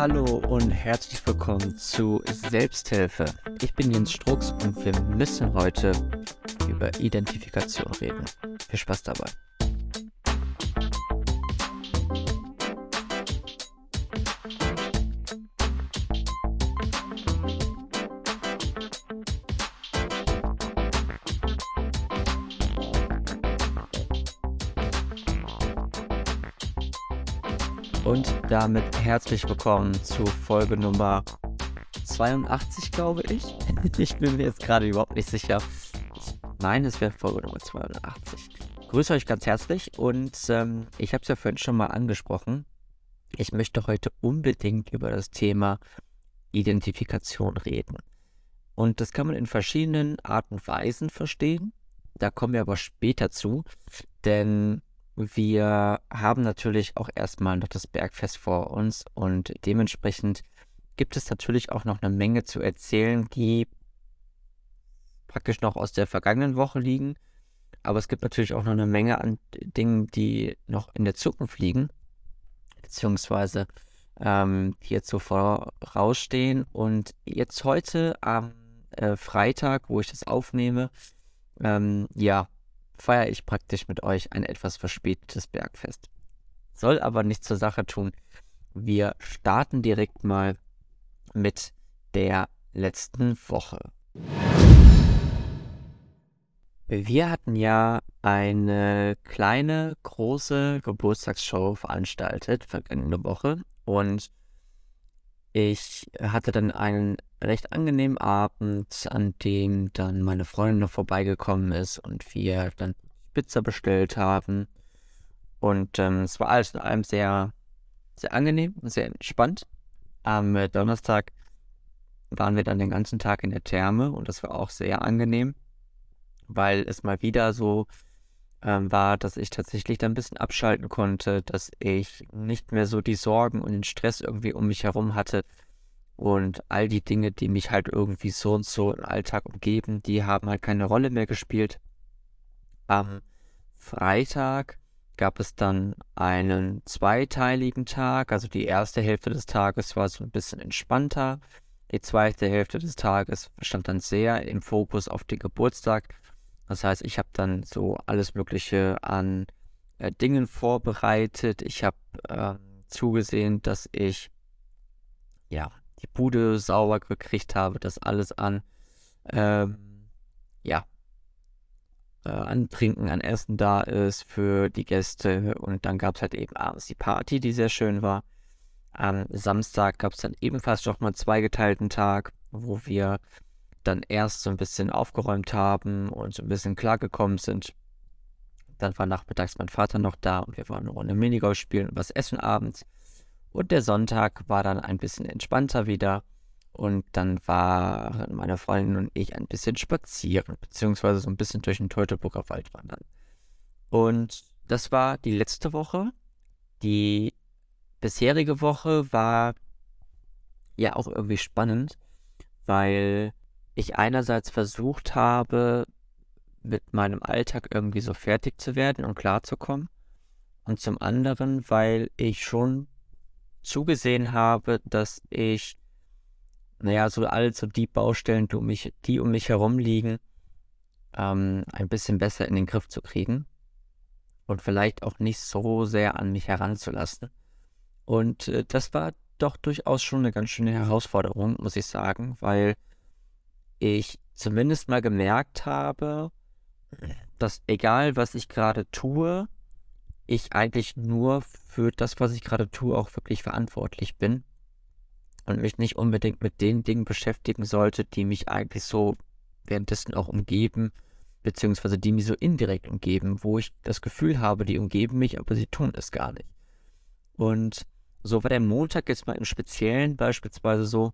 Hallo und herzlich willkommen zu Selbsthilfe. Ich bin Jens Strux und wir müssen heute über Identifikation reden. Viel Spaß dabei. Und damit herzlich willkommen zu Folge Nummer 82, glaube ich. Ich bin mir jetzt gerade überhaupt nicht sicher. Ich meine, es wäre Folge Nummer 82. Ich grüße euch ganz herzlich und ähm, ich habe es ja vorhin schon mal angesprochen. Ich möchte heute unbedingt über das Thema Identifikation reden. Und das kann man in verschiedenen Arten und Weisen verstehen. Da kommen wir aber später zu, denn wir haben natürlich auch erstmal noch das Bergfest vor uns und dementsprechend gibt es natürlich auch noch eine Menge zu erzählen, die praktisch noch aus der vergangenen Woche liegen. Aber es gibt natürlich auch noch eine Menge an Dingen, die noch in der Zukunft liegen, beziehungsweise ähm, die jetzt so vorausstehen. Und jetzt heute am äh, Freitag, wo ich das aufnehme, ähm, ja, feiere ich praktisch mit euch ein etwas verspätetes Bergfest. Soll aber nichts zur Sache tun. Wir starten direkt mal mit der letzten Woche. Wir hatten ja eine kleine, große Geburtstagsshow veranstaltet vergangene Woche und ich hatte dann einen recht angenehmen Abend, an dem dann meine Freundin noch vorbeigekommen ist und wir dann Pizza bestellt haben. Und ähm, es war alles in allem sehr, sehr angenehm und sehr entspannt. Am Donnerstag waren wir dann den ganzen Tag in der Therme und das war auch sehr angenehm, weil es mal wieder so ähm, war, dass ich tatsächlich dann ein bisschen abschalten konnte, dass ich nicht mehr so die Sorgen und den Stress irgendwie um mich herum hatte. Und all die Dinge, die mich halt irgendwie so und so im Alltag umgeben, die haben halt keine Rolle mehr gespielt. Am Freitag gab es dann einen zweiteiligen Tag. Also die erste Hälfte des Tages war so ein bisschen entspannter. Die zweite Hälfte des Tages stand dann sehr im Fokus auf den Geburtstag. Das heißt, ich habe dann so alles Mögliche an äh, Dingen vorbereitet. Ich habe äh, zugesehen, dass ich ja die Bude sauber gekriegt habe, dass alles an ähm, ja äh, an Trinken, an Essen da ist für die Gäste. Und dann gab es halt eben abends die Party, die sehr schön war. Am Samstag gab es dann ebenfalls noch mal einen zweigeteilten Tag, wo wir dann erst so ein bisschen aufgeräumt haben und so ein bisschen klargekommen sind. Dann war nachmittags mein Vater noch da und wir waren eine Runde Minigolf spielen und was essen abends. Und der Sonntag war dann ein bisschen entspannter wieder. Und dann waren meine Freundin und ich ein bisschen spazieren, beziehungsweise so ein bisschen durch den Teutoburger Wald wandern. Und das war die letzte Woche. Die bisherige Woche war ja auch irgendwie spannend, weil ich einerseits versucht habe, mit meinem Alltag irgendwie so fertig zu werden und klarzukommen. Und zum anderen, weil ich schon zugesehen habe, dass ich, naja, so all so die Baustellen, die um mich, die um mich herum liegen, ähm, ein bisschen besser in den Griff zu kriegen. Und vielleicht auch nicht so sehr an mich heranzulassen. Und äh, das war doch durchaus schon eine ganz schöne Herausforderung, muss ich sagen, weil ich zumindest mal gemerkt habe, dass egal was ich gerade tue, ich eigentlich nur für das, was ich gerade tue, auch wirklich verantwortlich bin und mich nicht unbedingt mit den Dingen beschäftigen sollte, die mich eigentlich so währenddessen auch umgeben, beziehungsweise die mich so indirekt umgeben, wo ich das Gefühl habe, die umgeben mich, aber sie tun es gar nicht. Und so war der Montag jetzt mal im Speziellen beispielsweise so,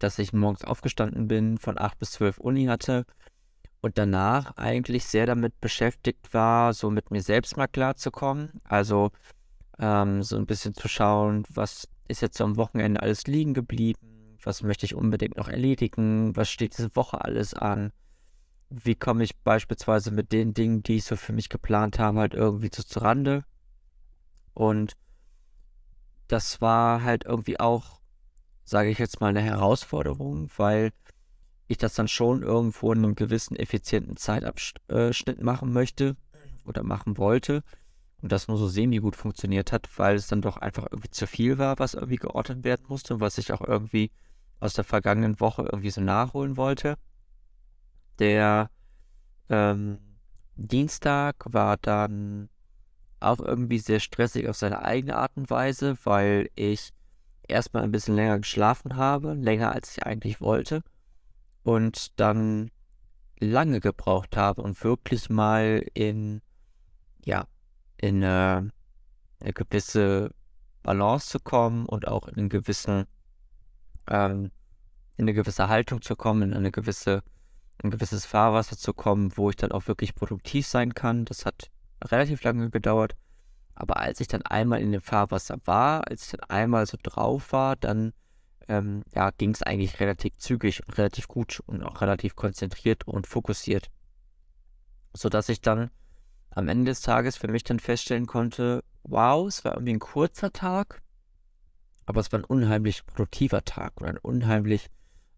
dass ich morgens aufgestanden bin, von 8 bis 12 Uni hatte und danach eigentlich sehr damit beschäftigt war, so mit mir selbst mal klarzukommen. Also ähm, so ein bisschen zu schauen, was ist jetzt am Wochenende alles liegen geblieben, was möchte ich unbedingt noch erledigen, was steht diese Woche alles an, wie komme ich beispielsweise mit den Dingen, die ich so für mich geplant habe, halt irgendwie zu Rande. Und das war halt irgendwie auch, sage ich jetzt mal, eine Herausforderung, weil ich das dann schon irgendwo in einem gewissen effizienten Zeitabschnitt machen möchte oder machen wollte und das nur so semi-gut funktioniert hat, weil es dann doch einfach irgendwie zu viel war, was irgendwie geordnet werden musste und was ich auch irgendwie aus der vergangenen Woche irgendwie so nachholen wollte. Der ähm, Dienstag war dann auch irgendwie sehr stressig auf seine eigene Art und Weise, weil ich erstmal ein bisschen länger geschlafen habe, länger als ich eigentlich wollte und dann lange gebraucht habe und wirklich mal in, ja, in äh, eine gewisse Balance zu kommen und auch in einen gewissen, ähm, in eine gewisse Haltung zu kommen, in eine gewisse, ein gewisses Fahrwasser zu kommen, wo ich dann auch wirklich produktiv sein kann. Das hat relativ lange gedauert. Aber als ich dann einmal in dem Fahrwasser war, als ich dann einmal so drauf war, dann ähm, ja, ging es eigentlich relativ zügig und relativ gut und auch relativ konzentriert und fokussiert. Sodass ich dann am Ende des Tages für mich dann feststellen konnte, wow, es war irgendwie ein kurzer Tag, aber es war ein unheimlich produktiver Tag und ein unheimlich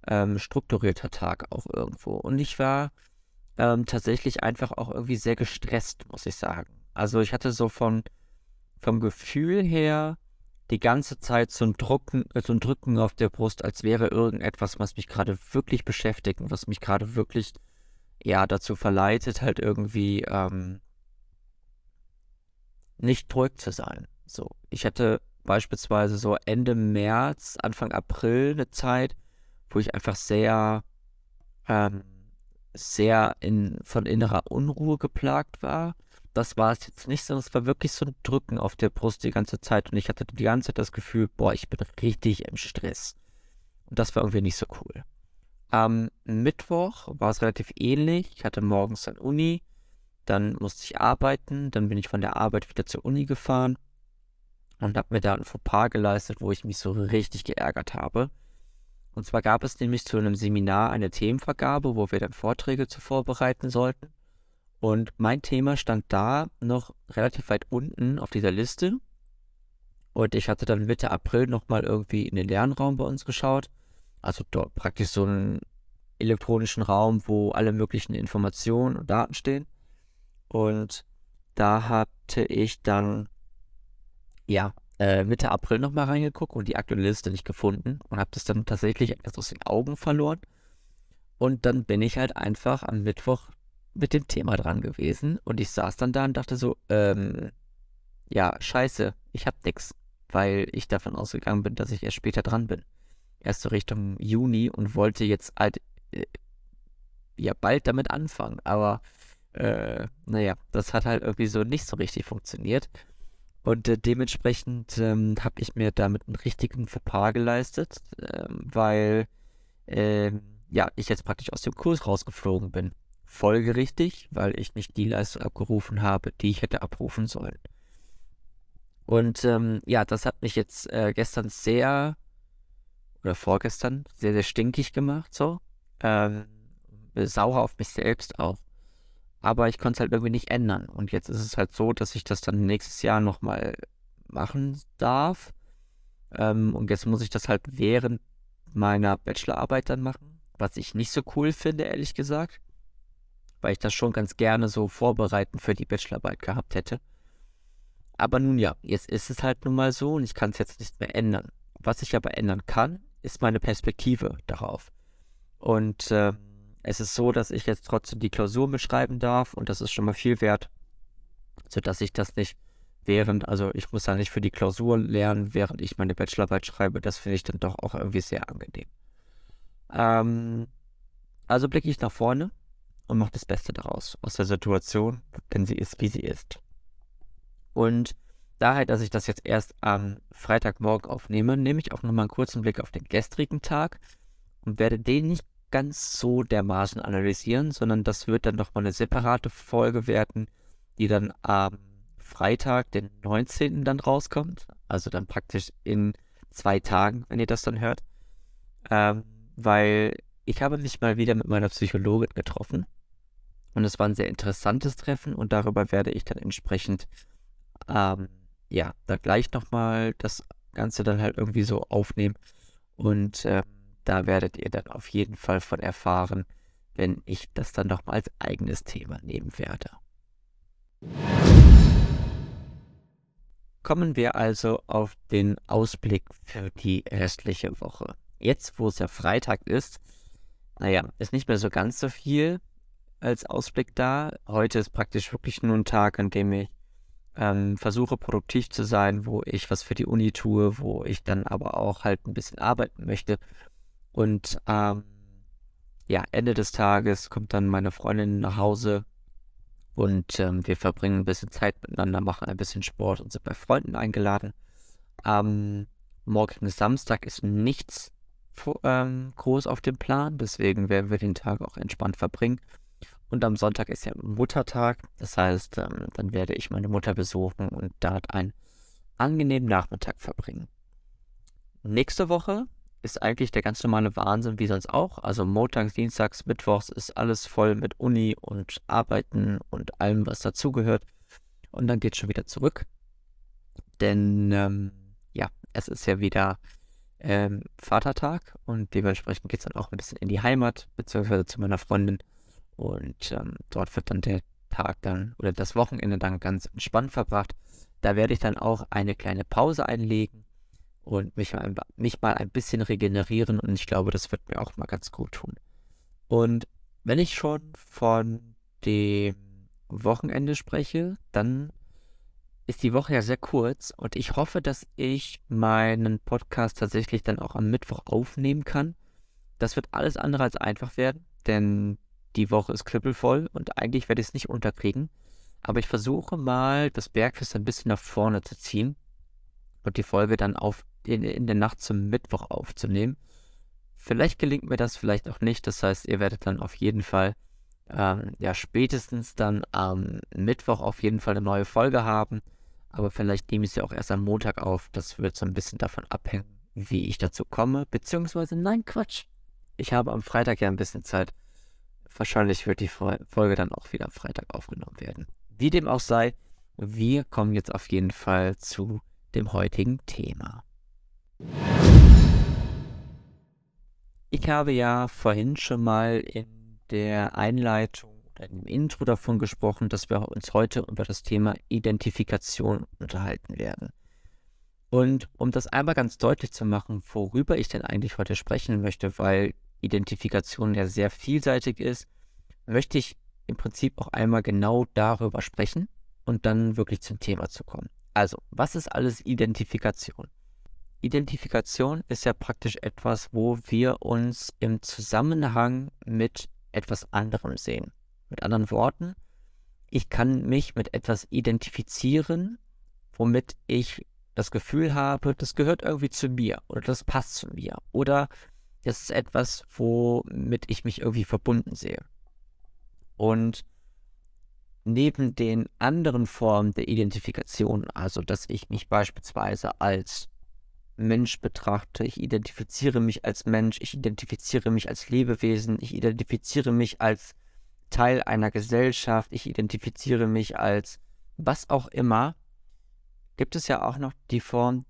ähm, strukturierter Tag auch irgendwo. Und ich war ähm, tatsächlich einfach auch irgendwie sehr gestresst, muss ich sagen. Also ich hatte so von, vom Gefühl her die ganze Zeit so ein, Drucken, so ein Drücken auf der Brust, als wäre irgendetwas, was mich gerade wirklich beschäftigt und was mich gerade wirklich ja dazu verleitet, halt irgendwie ähm, nicht ruhig zu sein. So, ich hatte beispielsweise so Ende März, Anfang April eine Zeit, wo ich einfach sehr ähm, sehr in, von innerer Unruhe geplagt war. Das war es jetzt nicht, sondern es war wirklich so ein Drücken auf der Brust die ganze Zeit. Und ich hatte die ganze Zeit das Gefühl, boah, ich bin richtig im Stress. Und das war irgendwie nicht so cool. Am Mittwoch war es relativ ähnlich. Ich hatte morgens dann Uni, dann musste ich arbeiten, dann bin ich von der Arbeit wieder zur Uni gefahren und habe mir da ein Fauxpas geleistet, wo ich mich so richtig geärgert habe. Und zwar gab es nämlich zu einem Seminar eine Themenvergabe, wo wir dann Vorträge zu vorbereiten sollten. Und mein Thema stand da noch relativ weit unten auf dieser Liste. Und ich hatte dann Mitte April nochmal irgendwie in den Lernraum bei uns geschaut. Also dort praktisch so einen elektronischen Raum, wo alle möglichen Informationen und Daten stehen. Und da hatte ich dann, ja, äh, Mitte April nochmal reingeguckt und die aktuelle Liste nicht gefunden und habe das dann tatsächlich etwas aus den Augen verloren. Und dann bin ich halt einfach am Mittwoch mit dem Thema dran gewesen und ich saß dann da und dachte so, ähm, ja, scheiße, ich hab nix, weil ich davon ausgegangen bin, dass ich erst später dran bin. Erst so Richtung Juni und wollte jetzt halt, äh, ja, bald damit anfangen, aber, äh, naja, das hat halt irgendwie so nicht so richtig funktioniert. Und äh, dementsprechend ähm, habe ich mir damit einen richtigen Fauxpas geleistet, ähm, weil ähm, ja, ich jetzt praktisch aus dem Kurs rausgeflogen bin. Folgerichtig, weil ich nicht die Leistung abgerufen habe, die ich hätte abrufen sollen. Und ähm, ja, das hat mich jetzt äh, gestern sehr, oder vorgestern, sehr, sehr stinkig gemacht, so. Ähm, sauer auf mich selbst auch aber ich konnte es halt irgendwie nicht ändern. Und jetzt ist es halt so, dass ich das dann nächstes Jahr nochmal machen darf. Ähm, und jetzt muss ich das halt während meiner Bachelorarbeit dann machen, was ich nicht so cool finde, ehrlich gesagt, weil ich das schon ganz gerne so vorbereiten für die Bachelorarbeit gehabt hätte. Aber nun ja, jetzt ist es halt nun mal so und ich kann es jetzt nicht mehr ändern. Was ich aber ändern kann, ist meine Perspektive darauf. Und äh, es ist so, dass ich jetzt trotzdem die Klausur beschreiben darf und das ist schon mal viel wert, sodass ich das nicht während, also ich muss da nicht für die Klausur lernen, während ich meine Bachelorarbeit schreibe. Das finde ich dann doch auch irgendwie sehr angenehm. Ähm, also blicke ich nach vorne und mache das Beste daraus, aus der Situation, denn sie ist, wie sie ist. Und daher, dass ich das jetzt erst am Freitagmorgen aufnehme, nehme ich auch nochmal einen kurzen Blick auf den gestrigen Tag und werde den nicht ganz so dermaßen analysieren, sondern das wird dann nochmal eine separate Folge werden, die dann am Freitag, den 19. dann rauskommt. Also dann praktisch in zwei Tagen, wenn ihr das dann hört. Ähm, weil ich habe mich mal wieder mit meiner Psychologin getroffen. Und es war ein sehr interessantes Treffen und darüber werde ich dann entsprechend, ähm, ja, da gleich nochmal das Ganze dann halt irgendwie so aufnehmen. Und äh, da werdet ihr dann auf jeden Fall von erfahren, wenn ich das dann nochmal als eigenes Thema nehmen werde. Kommen wir also auf den Ausblick für die restliche Woche. Jetzt, wo es ja Freitag ist, naja, ist nicht mehr so ganz so viel als Ausblick da. Heute ist praktisch wirklich nur ein Tag, an dem ich ähm, versuche produktiv zu sein, wo ich was für die Uni tue, wo ich dann aber auch halt ein bisschen arbeiten möchte. Und ähm, ja, Ende des Tages kommt dann meine Freundin nach Hause und ähm, wir verbringen ein bisschen Zeit miteinander, machen ein bisschen Sport und sind bei Freunden eingeladen. Am morgigen Samstag ist nichts ähm, groß auf dem Plan, deswegen werden wir den Tag auch entspannt verbringen. Und am Sonntag ist ja Muttertag. Das heißt, ähm, dann werde ich meine Mutter besuchen und dort einen angenehmen Nachmittag verbringen. Nächste Woche ist eigentlich der ganz normale Wahnsinn wie sonst auch. Also montags, dienstags, mittwochs ist alles voll mit Uni und Arbeiten und allem, was dazugehört. Und dann geht es schon wieder zurück. Denn ähm, ja, es ist ja wieder ähm, Vatertag und dementsprechend geht es dann auch ein bisschen in die Heimat, beziehungsweise zu meiner Freundin. Und ähm, dort wird dann der Tag dann oder das Wochenende dann ganz entspannt verbracht. Da werde ich dann auch eine kleine Pause einlegen und mich mal, mich mal ein bisschen regenerieren und ich glaube, das wird mir auch mal ganz gut tun. Und wenn ich schon von dem Wochenende spreche, dann ist die Woche ja sehr kurz und ich hoffe, dass ich meinen Podcast tatsächlich dann auch am Mittwoch aufnehmen kann. Das wird alles andere als einfach werden, denn die Woche ist knüppelvoll und eigentlich werde ich es nicht unterkriegen. Aber ich versuche mal, das Bergfest ein bisschen nach vorne zu ziehen und die Folge dann auf, in, in der Nacht zum Mittwoch aufzunehmen. Vielleicht gelingt mir das, vielleicht auch nicht. Das heißt, ihr werdet dann auf jeden Fall, ähm, ja, spätestens dann am Mittwoch auf jeden Fall eine neue Folge haben. Aber vielleicht nehme ich sie auch erst am Montag auf. Das wird so ein bisschen davon abhängen, wie ich dazu komme. Beziehungsweise, nein, Quatsch. Ich habe am Freitag ja ein bisschen Zeit wahrscheinlich wird die Folge dann auch wieder am Freitag aufgenommen werden. Wie dem auch sei, wir kommen jetzt auf jeden Fall zu dem heutigen Thema. Ich habe ja vorhin schon mal in der Einleitung oder im Intro davon gesprochen, dass wir uns heute über das Thema Identifikation unterhalten werden. Und um das einmal ganz deutlich zu machen, worüber ich denn eigentlich heute sprechen möchte, weil Identifikation ja sehr vielseitig ist, möchte ich im Prinzip auch einmal genau darüber sprechen und dann wirklich zum Thema zu kommen. Also, was ist alles Identifikation? Identifikation ist ja praktisch etwas, wo wir uns im Zusammenhang mit etwas anderem sehen. Mit anderen Worten, ich kann mich mit etwas identifizieren, womit ich das Gefühl habe, das gehört irgendwie zu mir oder das passt zu mir oder das ist etwas, womit ich mich irgendwie verbunden sehe. Und neben den anderen Formen der Identifikation, also dass ich mich beispielsweise als Mensch betrachte, ich identifiziere mich als Mensch, ich identifiziere mich als Lebewesen, ich identifiziere mich als Teil einer Gesellschaft, ich identifiziere mich als was auch immer, gibt es ja auch noch die Form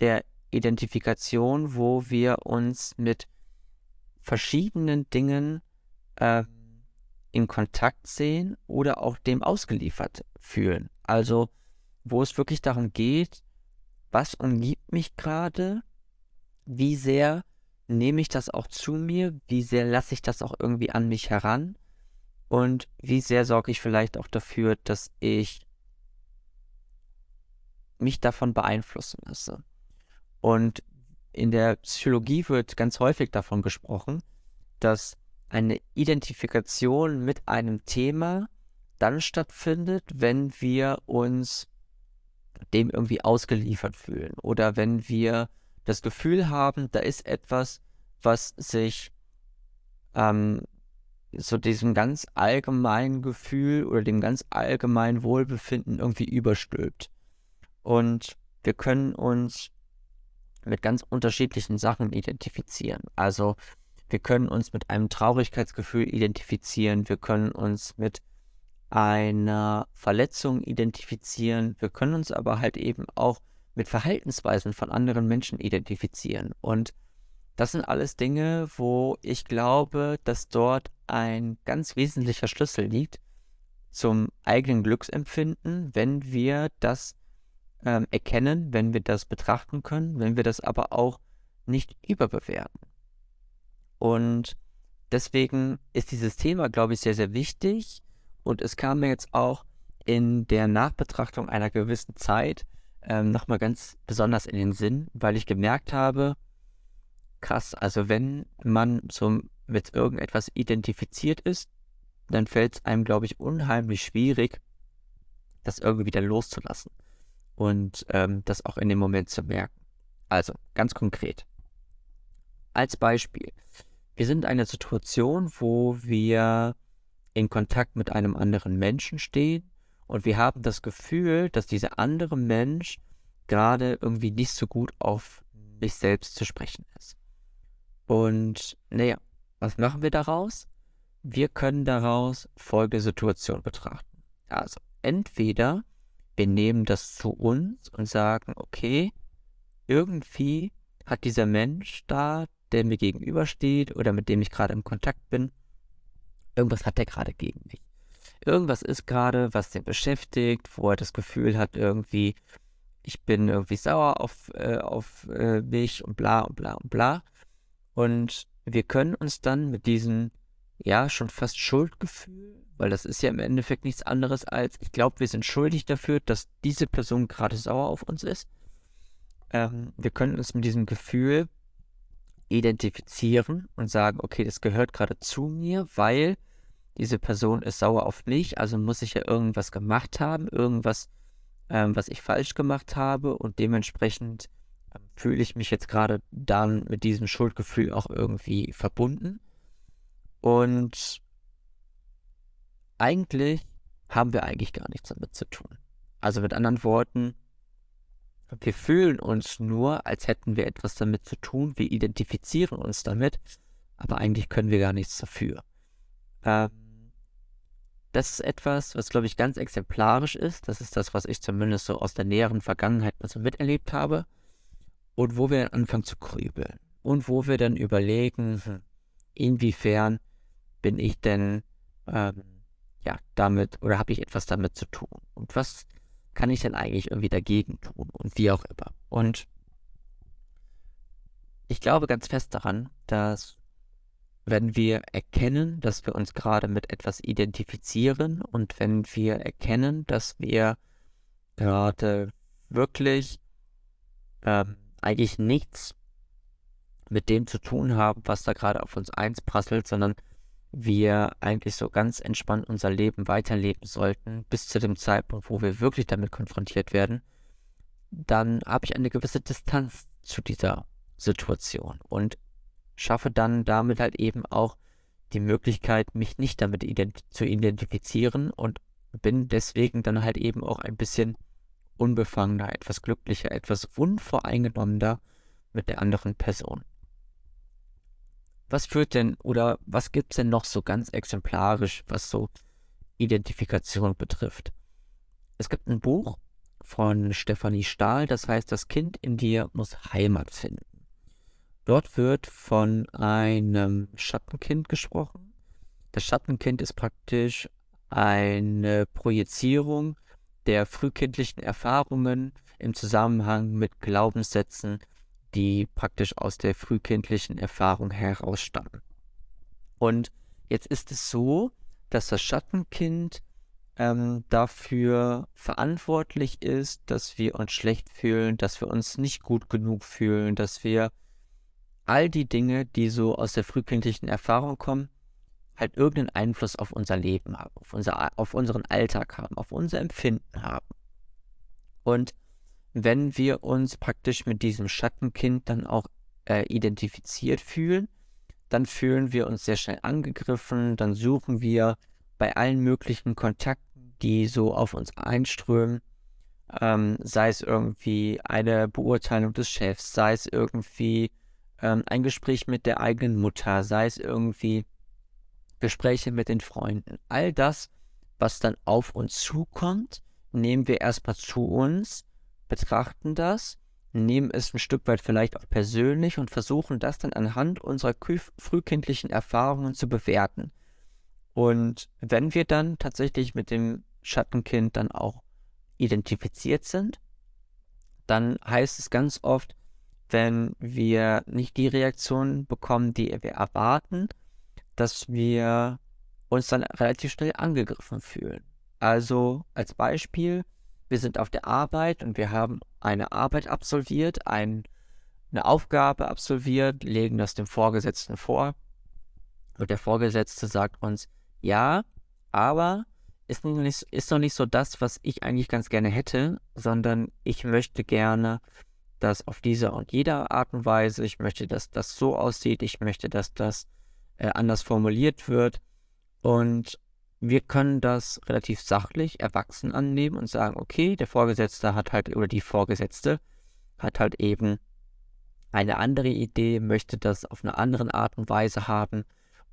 der Identifikation, wo wir uns mit verschiedenen Dingen äh, in Kontakt sehen oder auch dem ausgeliefert fühlen. Also wo es wirklich darum geht, was umgibt mich gerade, wie sehr nehme ich das auch zu mir, wie sehr lasse ich das auch irgendwie an mich heran und wie sehr sorge ich vielleicht auch dafür, dass ich mich davon beeinflussen lasse. Und in der Psychologie wird ganz häufig davon gesprochen, dass eine Identifikation mit einem Thema dann stattfindet, wenn wir uns dem irgendwie ausgeliefert fühlen oder wenn wir das Gefühl haben, da ist etwas, was sich ähm, so diesem ganz allgemeinen Gefühl oder dem ganz allgemeinen Wohlbefinden irgendwie überstülpt. Und wir können uns mit ganz unterschiedlichen Sachen identifizieren. Also wir können uns mit einem Traurigkeitsgefühl identifizieren, wir können uns mit einer Verletzung identifizieren, wir können uns aber halt eben auch mit Verhaltensweisen von anderen Menschen identifizieren. Und das sind alles Dinge, wo ich glaube, dass dort ein ganz wesentlicher Schlüssel liegt zum eigenen Glücksempfinden, wenn wir das ähm, erkennen, wenn wir das betrachten können, wenn wir das aber auch nicht überbewerten. Und deswegen ist dieses Thema, glaube ich, sehr, sehr wichtig. Und es kam mir jetzt auch in der Nachbetrachtung einer gewissen Zeit ähm, nochmal ganz besonders in den Sinn, weil ich gemerkt habe, krass, also wenn man so mit irgendetwas identifiziert ist, dann fällt es einem, glaube ich, unheimlich schwierig, das irgendwie wieder loszulassen und ähm, das auch in dem Moment zu merken. Also, ganz konkret. Als Beispiel. Wir sind in einer Situation, wo wir in Kontakt mit einem anderen Menschen stehen und wir haben das Gefühl, dass dieser andere Mensch gerade irgendwie nicht so gut auf mich selbst zu sprechen ist. Und naja, was machen wir daraus? Wir können daraus folgende Situation betrachten. Also entweder wir nehmen das zu uns und sagen, okay, irgendwie hat dieser Mensch da der mir gegenübersteht oder mit dem ich gerade im Kontakt bin, irgendwas hat er gerade gegen mich. Irgendwas ist gerade, was den beschäftigt, wo er das Gefühl hat, irgendwie, ich bin irgendwie sauer auf, äh, auf äh, mich und bla und bla und bla. Und wir können uns dann mit diesem, ja, schon fast Schuldgefühl, weil das ist ja im Endeffekt nichts anderes als, ich glaube, wir sind schuldig dafür, dass diese Person gerade sauer auf uns ist. Ähm, wir können uns mit diesem Gefühl identifizieren und sagen, okay, das gehört gerade zu mir, weil diese Person ist sauer auf mich, also muss ich ja irgendwas gemacht haben, irgendwas, ähm, was ich falsch gemacht habe und dementsprechend ähm, fühle ich mich jetzt gerade dann mit diesem Schuldgefühl auch irgendwie verbunden. Und eigentlich haben wir eigentlich gar nichts damit zu tun. Also mit anderen Worten, wir fühlen uns nur, als hätten wir etwas damit zu tun. Wir identifizieren uns damit, aber eigentlich können wir gar nichts dafür. Ähm, das ist etwas, was, glaube ich, ganz exemplarisch ist. Das ist das, was ich zumindest so aus der näheren Vergangenheit mal so miterlebt habe. Und wo wir anfangen zu grübeln. Und wo wir dann überlegen, hm, inwiefern bin ich denn ähm, ja damit oder habe ich etwas damit zu tun? Und was kann ich denn eigentlich irgendwie dagegen tun und wie auch immer. Und ich glaube ganz fest daran, dass wenn wir erkennen, dass wir uns gerade mit etwas identifizieren und wenn wir erkennen, dass wir gerade wirklich ähm, eigentlich nichts mit dem zu tun haben, was da gerade auf uns einsprasselt, sondern wir eigentlich so ganz entspannt unser Leben weiterleben sollten, bis zu dem Zeitpunkt, wo wir wirklich damit konfrontiert werden, dann habe ich eine gewisse Distanz zu dieser Situation und schaffe dann damit halt eben auch die Möglichkeit, mich nicht damit ident zu identifizieren und bin deswegen dann halt eben auch ein bisschen unbefangener, etwas glücklicher, etwas unvoreingenommener mit der anderen Person. Was führt denn oder was gibt es denn noch so ganz exemplarisch, was so Identifikation betrifft? Es gibt ein Buch von Stefanie Stahl, das heißt, das Kind in dir muss Heimat finden. Dort wird von einem Schattenkind gesprochen. Das Schattenkind ist praktisch eine Projizierung der frühkindlichen Erfahrungen im Zusammenhang mit Glaubenssätzen, die praktisch aus der frühkindlichen Erfahrung herausstammen. Und jetzt ist es so, dass das Schattenkind ähm, dafür verantwortlich ist, dass wir uns schlecht fühlen, dass wir uns nicht gut genug fühlen, dass wir all die Dinge, die so aus der frühkindlichen Erfahrung kommen, halt irgendeinen Einfluss auf unser Leben haben, auf, unser, auf unseren Alltag haben, auf unser Empfinden haben. Und wenn wir uns praktisch mit diesem Schattenkind dann auch äh, identifiziert fühlen, dann fühlen wir uns sehr schnell angegriffen, dann suchen wir bei allen möglichen Kontakten, die so auf uns einströmen, ähm, sei es irgendwie eine Beurteilung des Chefs, sei es irgendwie ähm, ein Gespräch mit der eigenen Mutter, sei es irgendwie Gespräche mit den Freunden. All das, was dann auf uns zukommt, nehmen wir erstmal zu uns betrachten das, nehmen es ein Stück weit vielleicht auch persönlich und versuchen das dann anhand unserer frühkindlichen Erfahrungen zu bewerten. Und wenn wir dann tatsächlich mit dem Schattenkind dann auch identifiziert sind, dann heißt es ganz oft, wenn wir nicht die Reaktion bekommen, die wir erwarten, dass wir uns dann relativ schnell angegriffen fühlen. Also als Beispiel, wir sind auf der Arbeit und wir haben eine Arbeit absolviert, ein, eine Aufgabe absolviert, legen das dem Vorgesetzten vor. Und der Vorgesetzte sagt uns, ja, aber ist noch, nicht, ist noch nicht so das, was ich eigentlich ganz gerne hätte, sondern ich möchte gerne das auf diese und jede Art und Weise, ich möchte, dass das so aussieht, ich möchte, dass das äh, anders formuliert wird. Und wir können das relativ sachlich, erwachsen annehmen und sagen, okay, der Vorgesetzte hat halt, oder die Vorgesetzte hat halt eben eine andere Idee, möchte das auf eine andere Art und Weise haben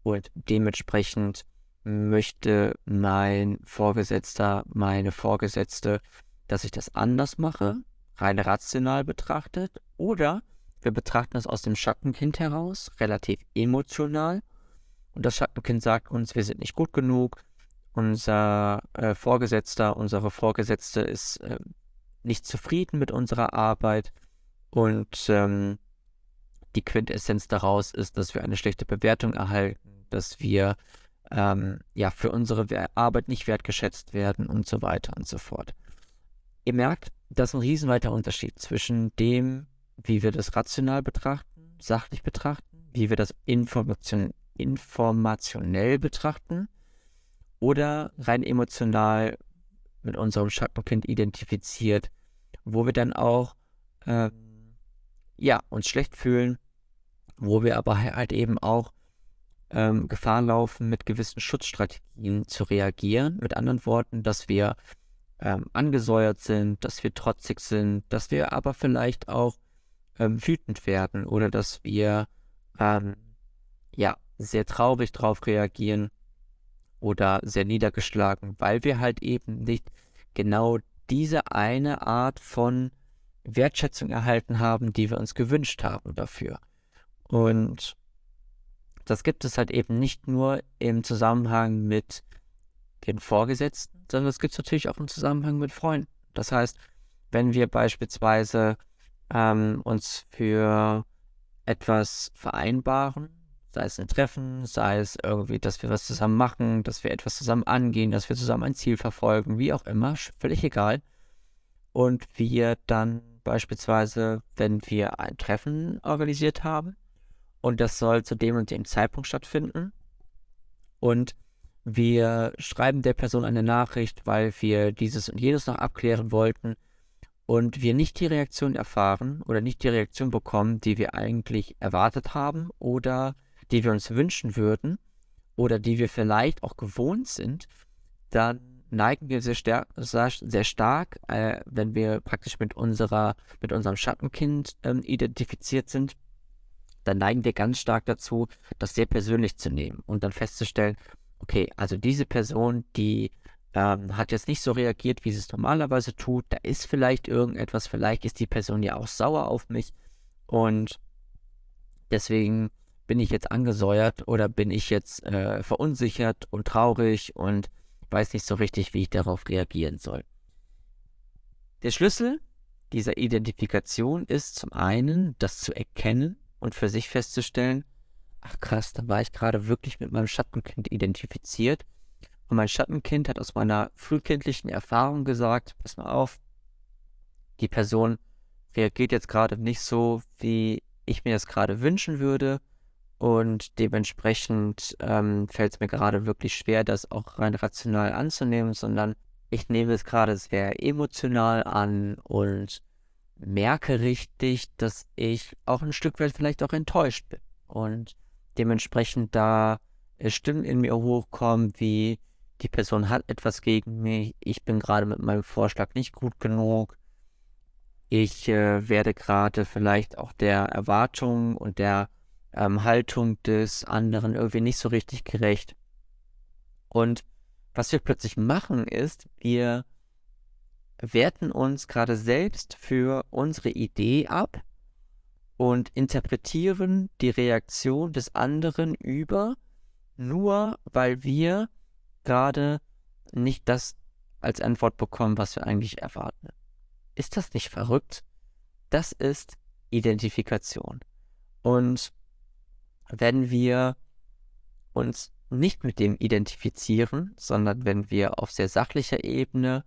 und dementsprechend möchte mein Vorgesetzter, meine Vorgesetzte, dass ich das anders mache, rein rational betrachtet, oder wir betrachten das aus dem Schattenkind heraus, relativ emotional, und das Schattenkind sagt uns, wir sind nicht gut genug, unser äh, Vorgesetzter, unsere Vorgesetzte ist äh, nicht zufrieden mit unserer Arbeit und ähm, die Quintessenz daraus ist, dass wir eine schlechte Bewertung erhalten, dass wir ähm, ja für unsere Arbeit nicht wertgeschätzt werden und so weiter und so fort. Ihr merkt, das ist ein riesenweiter Unterschied zwischen dem, wie wir das rational betrachten, sachlich betrachten, wie wir das Information, informationell betrachten oder rein emotional mit unserem Schattenkind identifiziert, wo wir dann auch ähm, ja, uns schlecht fühlen, wo wir aber halt eben auch ähm, Gefahr laufen, mit gewissen Schutzstrategien zu reagieren. Mit anderen Worten, dass wir ähm, angesäuert sind, dass wir trotzig sind, dass wir aber vielleicht auch ähm, wütend werden oder dass wir ähm, ja sehr traurig darauf reagieren oder sehr niedergeschlagen, weil wir halt eben nicht genau diese eine Art von Wertschätzung erhalten haben, die wir uns gewünscht haben dafür. Und das gibt es halt eben nicht nur im Zusammenhang mit den Vorgesetzten, sondern das gibt es natürlich auch im Zusammenhang mit Freunden. Das heißt, wenn wir beispielsweise ähm, uns für etwas vereinbaren, sei es ein Treffen, sei es irgendwie, dass wir was zusammen machen, dass wir etwas zusammen angehen, dass wir zusammen ein Ziel verfolgen, wie auch immer, völlig egal. Und wir dann beispielsweise, wenn wir ein Treffen organisiert haben und das soll zu dem und dem Zeitpunkt stattfinden und wir schreiben der Person eine Nachricht, weil wir dieses und jenes noch abklären wollten und wir nicht die Reaktion erfahren oder nicht die Reaktion bekommen, die wir eigentlich erwartet haben oder die wir uns wünschen würden oder die wir vielleicht auch gewohnt sind, dann neigen wir sehr, stark, sehr, stark äh, wenn wir praktisch mit unserer, mit unserem Schattenkind ähm, identifiziert sind, dann neigen wir ganz stark dazu, das sehr persönlich zu nehmen und dann festzustellen, okay, also diese Person, die ähm, hat jetzt nicht so reagiert, wie sie es normalerweise tut, da ist vielleicht irgendetwas, vielleicht ist die Person ja auch sauer auf mich und deswegen bin ich jetzt angesäuert oder bin ich jetzt äh, verunsichert und traurig und weiß nicht so richtig, wie ich darauf reagieren soll. Der Schlüssel dieser Identifikation ist zum einen, das zu erkennen und für sich festzustellen, ach krass, da war ich gerade wirklich mit meinem Schattenkind identifiziert. Und mein Schattenkind hat aus meiner frühkindlichen Erfahrung gesagt, pass mal auf, die Person reagiert jetzt gerade nicht so, wie ich mir das gerade wünschen würde. Und dementsprechend ähm, fällt es mir gerade wirklich schwer, das auch rein rational anzunehmen, sondern ich nehme es gerade sehr emotional an und merke richtig, dass ich auch ein Stück weit vielleicht auch enttäuscht bin. Und dementsprechend da Stimmen in mir hochkommen, wie die Person hat etwas gegen mich, ich bin gerade mit meinem Vorschlag nicht gut genug, ich äh, werde gerade vielleicht auch der Erwartung und der ähm, Haltung des anderen irgendwie nicht so richtig gerecht. Und was wir plötzlich machen ist, wir werten uns gerade selbst für unsere Idee ab und interpretieren die Reaktion des anderen über, nur weil wir gerade nicht das als Antwort bekommen, was wir eigentlich erwarten. Ist das nicht verrückt? Das ist Identifikation. Und wenn wir uns nicht mit dem identifizieren, sondern wenn wir auf sehr sachlicher Ebene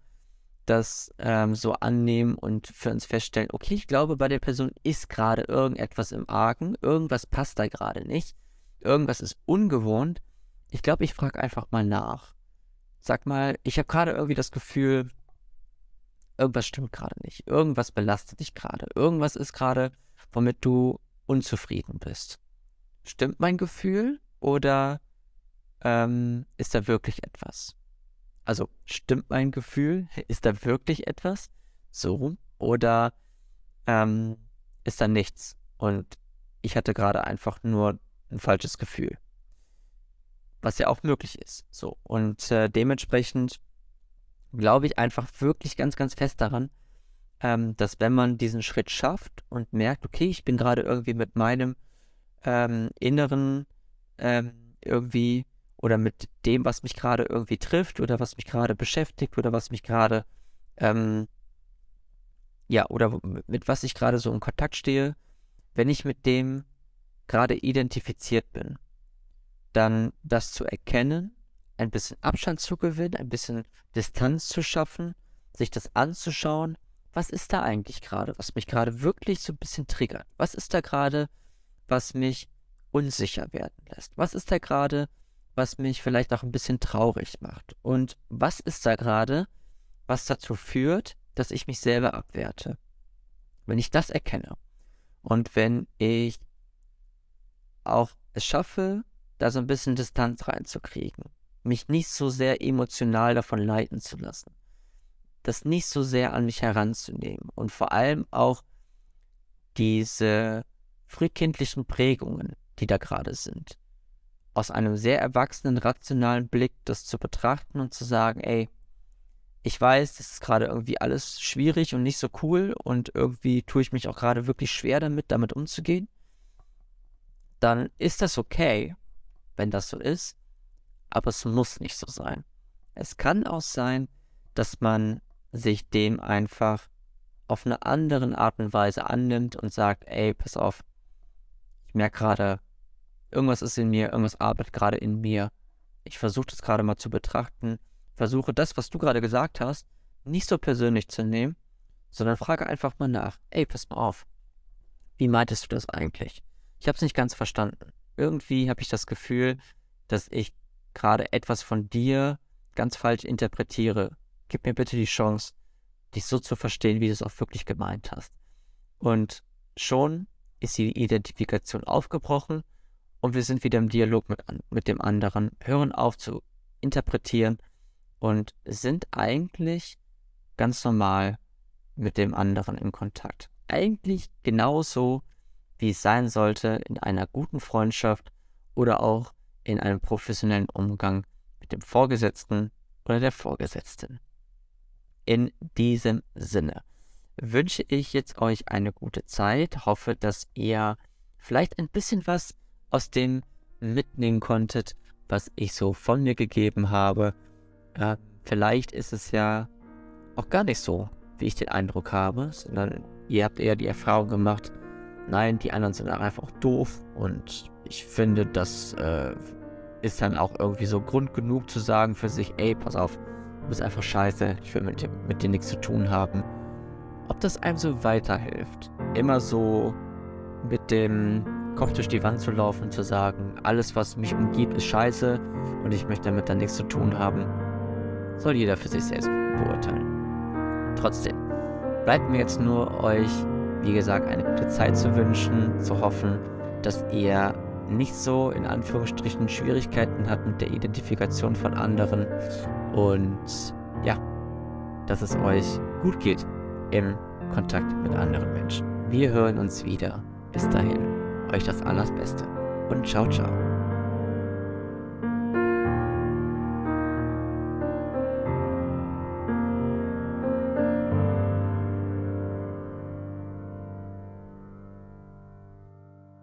das ähm, so annehmen und für uns feststellen, okay, ich glaube, bei der Person ist gerade irgendetwas im Argen, irgendwas passt da gerade nicht, irgendwas ist ungewohnt. Ich glaube, ich frage einfach mal nach. Sag mal, ich habe gerade irgendwie das Gefühl, irgendwas stimmt gerade nicht, irgendwas belastet dich gerade, irgendwas ist gerade, womit du unzufrieden bist. Stimmt mein Gefühl oder ähm, ist da wirklich etwas? Also stimmt mein Gefühl? Ist da wirklich etwas? So oder ähm, ist da nichts? Und ich hatte gerade einfach nur ein falsches Gefühl. Was ja auch möglich ist. So. Und äh, dementsprechend glaube ich einfach wirklich ganz, ganz fest daran, ähm, dass wenn man diesen Schritt schafft und merkt, okay, ich bin gerade irgendwie mit meinem ähm, Inneren ähm, irgendwie oder mit dem, was mich gerade irgendwie trifft oder was mich gerade beschäftigt oder was mich gerade, ähm, ja, oder mit was ich gerade so in Kontakt stehe, wenn ich mit dem gerade identifiziert bin, dann das zu erkennen, ein bisschen Abstand zu gewinnen, ein bisschen Distanz zu schaffen, sich das anzuschauen, was ist da eigentlich gerade, was mich gerade wirklich so ein bisschen triggert? Was ist da gerade, was mich unsicher werden lässt? Was ist da gerade, was mich vielleicht auch ein bisschen traurig macht? Und was ist da gerade, was dazu führt, dass ich mich selber abwerte? Wenn ich das erkenne und wenn ich auch es schaffe, da so ein bisschen Distanz reinzukriegen, mich nicht so sehr emotional davon leiten zu lassen, das nicht so sehr an mich heranzunehmen und vor allem auch diese frühkindlichen Prägungen, die da gerade sind, aus einem sehr erwachsenen, rationalen Blick das zu betrachten und zu sagen, ey, ich weiß, das ist gerade irgendwie alles schwierig und nicht so cool und irgendwie tue ich mich auch gerade wirklich schwer damit, damit umzugehen, dann ist das okay, wenn das so ist, aber es muss nicht so sein. Es kann auch sein, dass man sich dem einfach auf eine andere Art und Weise annimmt und sagt, ey, pass auf, ich merke gerade, irgendwas ist in mir, irgendwas arbeitet gerade in mir. Ich versuche das gerade mal zu betrachten, versuche das, was du gerade gesagt hast, nicht so persönlich zu nehmen, sondern frage einfach mal nach, ey, pass mal auf, wie meintest du das eigentlich? Ich habe es nicht ganz verstanden. Irgendwie habe ich das Gefühl, dass ich gerade etwas von dir ganz falsch interpretiere. Gib mir bitte die Chance, dich so zu verstehen, wie du es auch wirklich gemeint hast. Und schon ist die Identifikation aufgebrochen und wir sind wieder im Dialog mit, mit dem anderen, hören auf zu interpretieren und sind eigentlich ganz normal mit dem anderen in Kontakt. Eigentlich genauso, wie es sein sollte in einer guten Freundschaft oder auch in einem professionellen Umgang mit dem Vorgesetzten oder der Vorgesetzten. In diesem Sinne wünsche ich jetzt euch eine gute Zeit, hoffe, dass ihr vielleicht ein bisschen was aus dem mitnehmen konntet, was ich so von mir gegeben habe. Äh, vielleicht ist es ja auch gar nicht so, wie ich den Eindruck habe, sondern ihr habt eher die Erfahrung gemacht, nein, die anderen sind einfach doof und ich finde, das äh, ist dann auch irgendwie so Grund genug zu sagen für sich, ey, pass auf, du bist einfach scheiße, ich will mit, mit dir nichts zu tun haben. Ob das einem so weiterhilft, immer so mit dem Kopf durch die Wand zu laufen und zu sagen, alles was mich umgibt ist scheiße und ich möchte damit dann nichts zu tun haben, soll jeder für sich selbst beurteilen. Trotzdem, bleibt mir jetzt nur euch, wie gesagt, eine gute Zeit zu wünschen, zu hoffen, dass ihr nicht so in Anführungsstrichen Schwierigkeiten hat mit der Identifikation von anderen und ja, dass es euch gut geht im Kontakt mit anderen Menschen. Wir hören uns wieder. Bis dahin, euch das Allerbeste und ciao, ciao.